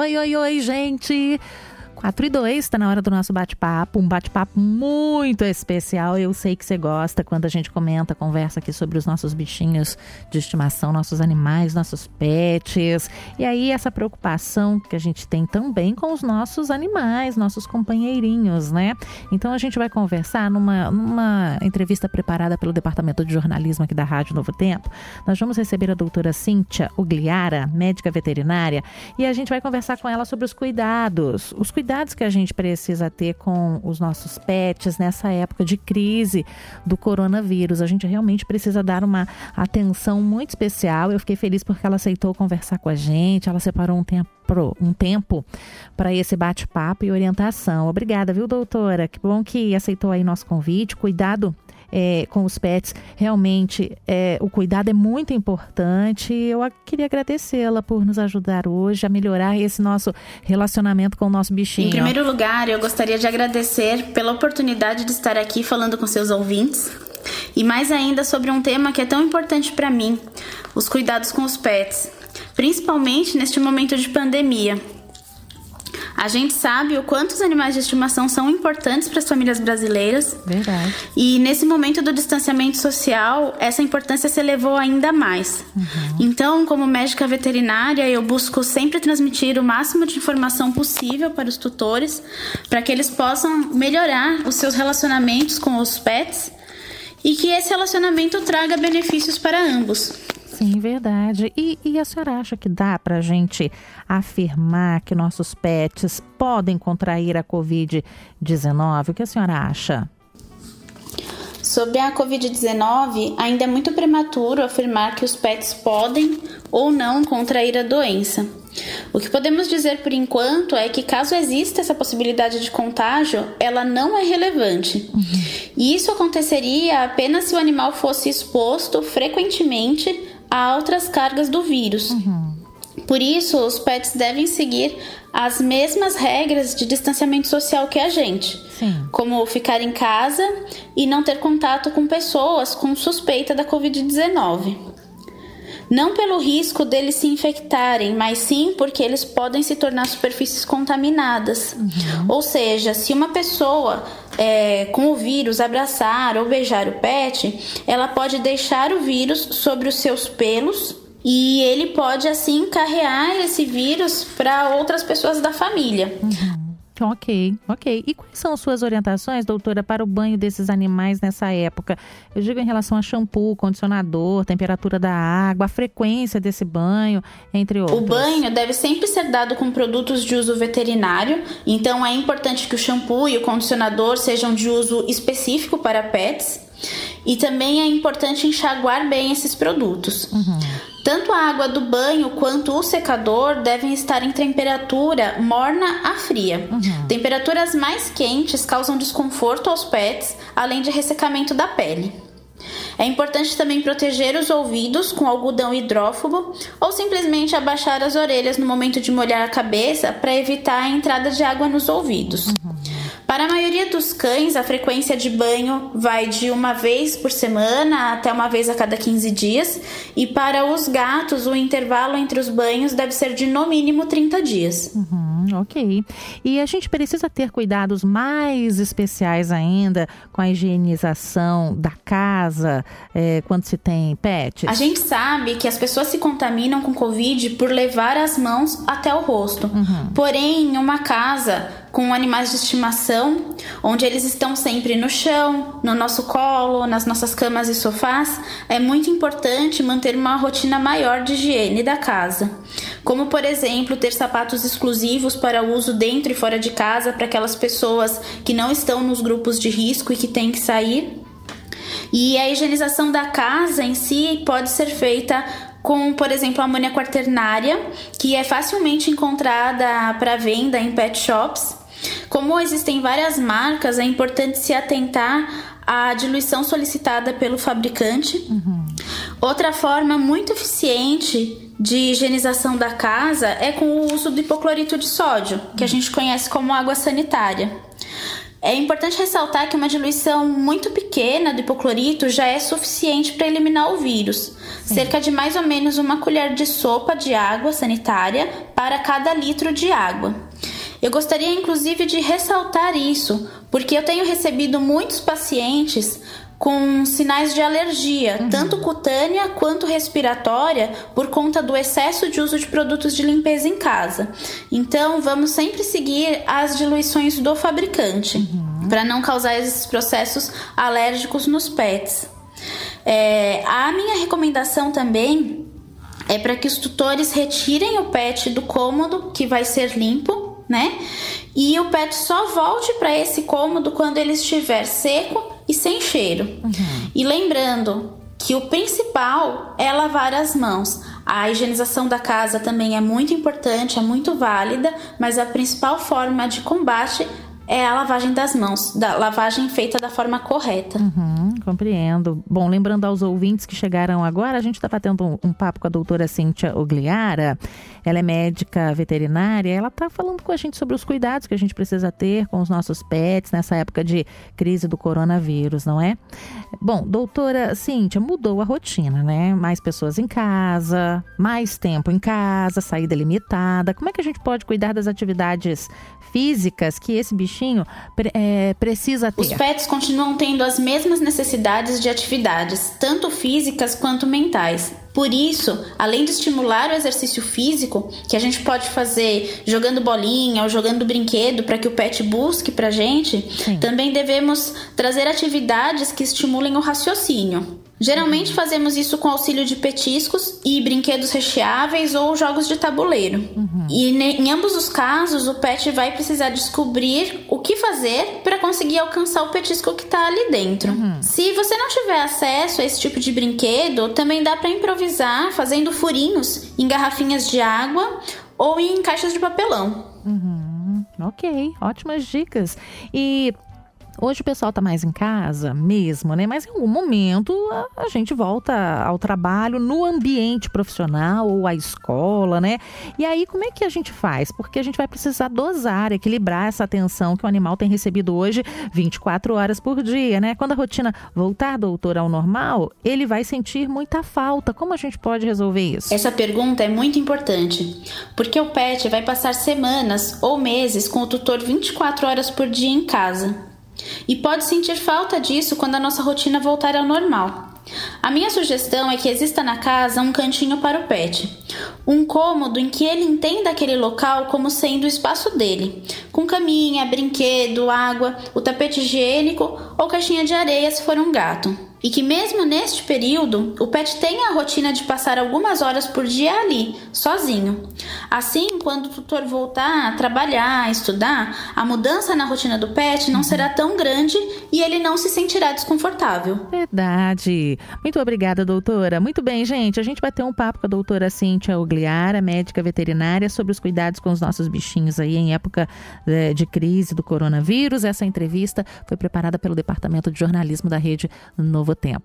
Oi, oi, oi, gente! 4 e 2, está na hora do nosso bate-papo, um bate-papo muito especial. Eu sei que você gosta quando a gente comenta, conversa aqui sobre os nossos bichinhos de estimação, nossos animais, nossos pets. E aí, essa preocupação que a gente tem também com os nossos animais, nossos companheirinhos, né? Então, a gente vai conversar numa, numa entrevista preparada pelo Departamento de Jornalismo aqui da Rádio Novo Tempo. Nós vamos receber a doutora Cíntia Ugliara, médica veterinária, e a gente vai conversar com ela sobre os cuidados, os cuidados cuidados que a gente precisa ter com os nossos pets nessa época de crise do coronavírus. A gente realmente precisa dar uma atenção muito especial. Eu fiquei feliz porque ela aceitou conversar com a gente, ela separou um tempo um tempo para esse bate-papo e orientação. Obrigada, viu, doutora? Que bom que aceitou aí nosso convite. Cuidado é, com os pets, realmente é, o cuidado é muito importante. Eu queria agradecê-la por nos ajudar hoje a melhorar esse nosso relacionamento com o nosso bichinho. Em primeiro lugar, eu gostaria de agradecer pela oportunidade de estar aqui falando com seus ouvintes. E mais ainda sobre um tema que é tão importante para mim: os cuidados com os pets, principalmente neste momento de pandemia. A gente sabe o quanto os animais de estimação são importantes para as famílias brasileiras. Verdade. E nesse momento do distanciamento social, essa importância se elevou ainda mais. Uhum. Então, como médica veterinária, eu busco sempre transmitir o máximo de informação possível para os tutores, para que eles possam melhorar os seus relacionamentos com os pets e que esse relacionamento traga benefícios para ambos. Sim, verdade. E, e a senhora acha que dá para a gente afirmar que nossos pets podem contrair a Covid-19? O que a senhora acha? Sobre a Covid-19, ainda é muito prematuro afirmar que os pets podem ou não contrair a doença. O que podemos dizer por enquanto é que, caso exista essa possibilidade de contágio, ela não é relevante. Uhum. E isso aconteceria apenas se o animal fosse exposto frequentemente a outras cargas do vírus. Uhum. Por isso, os pets devem seguir as mesmas regras de distanciamento social que a gente, Sim. como ficar em casa e não ter contato com pessoas com suspeita da Covid-19. Não pelo risco deles se infectarem, mas sim porque eles podem se tornar superfícies contaminadas. Uhum. Ou seja, se uma pessoa é, com o vírus abraçar ou beijar o pet, ela pode deixar o vírus sobre os seus pelos e ele pode assim carrear esse vírus para outras pessoas da família. Uhum. Ok, ok. E quais são suas orientações, doutora, para o banho desses animais nessa época? Eu digo em relação a shampoo, condicionador, temperatura da água, a frequência desse banho, entre outros. O banho deve sempre ser dado com produtos de uso veterinário, então é importante que o shampoo e o condicionador sejam de uso específico para pets. E também é importante enxaguar bem esses produtos. Uhum. Tanto a água do banho quanto o secador devem estar em temperatura morna a fria. Uhum. Temperaturas mais quentes causam desconforto aos pets, além de ressecamento da pele. É importante também proteger os ouvidos com algodão hidrófobo ou simplesmente abaixar as orelhas no momento de molhar a cabeça para evitar a entrada de água nos ouvidos. Uhum. Para a maioria dos cães, a frequência de banho vai de uma vez por semana até uma vez a cada 15 dias, e para os gatos, o intervalo entre os banhos deve ser de no mínimo 30 dias. Uhum, ok. E a gente precisa ter cuidados mais especiais ainda com a higienização da casa é, quando se tem pets? A gente sabe que as pessoas se contaminam com Covid por levar as mãos até o rosto. Uhum. Porém, em uma casa com animais de estimação, onde eles estão sempre no chão, no nosso colo, nas nossas camas e sofás, é muito importante manter uma rotina maior de higiene da casa. Como, por exemplo, ter sapatos exclusivos para uso dentro e fora de casa para aquelas pessoas que não estão nos grupos de risco e que têm que sair. E a higienização da casa em si pode ser feita com, por exemplo, a amônia quaternária, que é facilmente encontrada para venda em pet shops como existem várias marcas, é importante se atentar à diluição solicitada pelo fabricante. Uhum. Outra forma muito eficiente de higienização da casa é com o uso do hipoclorito de sódio, que a gente conhece como água sanitária. É importante ressaltar que uma diluição muito pequena do hipoclorito já é suficiente para eliminar o vírus, Sim. cerca de mais ou menos uma colher de sopa de água sanitária para cada litro de água. Eu gostaria inclusive de ressaltar isso, porque eu tenho recebido muitos pacientes com sinais de alergia, uhum. tanto cutânea quanto respiratória, por conta do excesso de uso de produtos de limpeza em casa. Então, vamos sempre seguir as diluições do fabricante, uhum. para não causar esses processos alérgicos nos pets. É, a minha recomendação também é para que os tutores retirem o pet do cômodo que vai ser limpo, né? E o pet só volte para esse cômodo quando ele estiver seco e sem cheiro. Uhum. E lembrando que o principal é lavar as mãos. A higienização da casa também é muito importante, é muito válida, mas a principal forma de combate é a lavagem das mãos, da lavagem feita da forma correta. Uhum, compreendo. Bom, lembrando aos ouvintes que chegaram agora, a gente está batendo um, um, papo com a doutora Cíntia Ogliara. Ela é médica veterinária. Ela está falando com a gente sobre os cuidados que a gente precisa ter com os nossos pets nessa época de crise do coronavírus, não é? Bom, doutora Cíntia, mudou a rotina, né? Mais pessoas em casa, mais tempo em casa, saída limitada. Como é que a gente pode cuidar das atividades físicas que esse bichinho é, precisa ter. Os pets continuam tendo as mesmas necessidades de atividades, tanto físicas quanto mentais. Por isso, além de estimular o exercício físico, que a gente pode fazer jogando bolinha ou jogando brinquedo para que o pet busque para gente, Sim. também devemos trazer atividades que estimulem o raciocínio. Geralmente fazemos isso com auxílio de petiscos e brinquedos recheáveis ou jogos de tabuleiro. Uhum. E em ambos os casos, o pet vai precisar descobrir o que fazer para conseguir alcançar o petisco que está ali dentro. Uhum. Se você não tiver acesso a esse tipo de brinquedo, também dá para improvisar fazendo furinhos em garrafinhas de água ou em caixas de papelão. Uhum. Ok, ótimas dicas. E Hoje o pessoal está mais em casa mesmo, né? Mas em algum momento a, a, gente volta ao trabalho no ambiente profissional ou à escola, né? E aí como é que a gente faz? Porque a gente vai precisar dosar, equilibrar essa atenção que o animal tem recebido hoje 24 horas por dia, né? Quando a rotina voltar, doutor, ao normal, ele vai sentir muita falta. Como a gente pode resolver isso? Essa pergunta é muito importante, porque o pet vai passar semanas ou meses com o tutor 24 horas por dia em casa. E pode sentir falta disso quando a nossa rotina voltar ao normal. A minha sugestão é que exista na casa um cantinho para o pet, um cômodo em que ele entenda aquele local como sendo o espaço dele, com caminha, brinquedo, água, o tapete higiênico ou caixinha de areia se for um gato e que, mesmo neste período, o pet tenha a rotina de passar algumas horas por dia ali, sozinho. Assim, quando o tutor voltar a trabalhar, a estudar, a mudança na rotina do pet não será tão grande e ele não se sentirá desconfortável. Verdade. Muito obrigada, doutora. Muito bem, gente. A gente vai ter um papo com a doutora Cíntia Ogliara, médica veterinária, sobre os cuidados com os nossos bichinhos aí em época eh, de crise do coronavírus. Essa entrevista foi preparada pelo Departamento de Jornalismo da Rede Novo Tempo.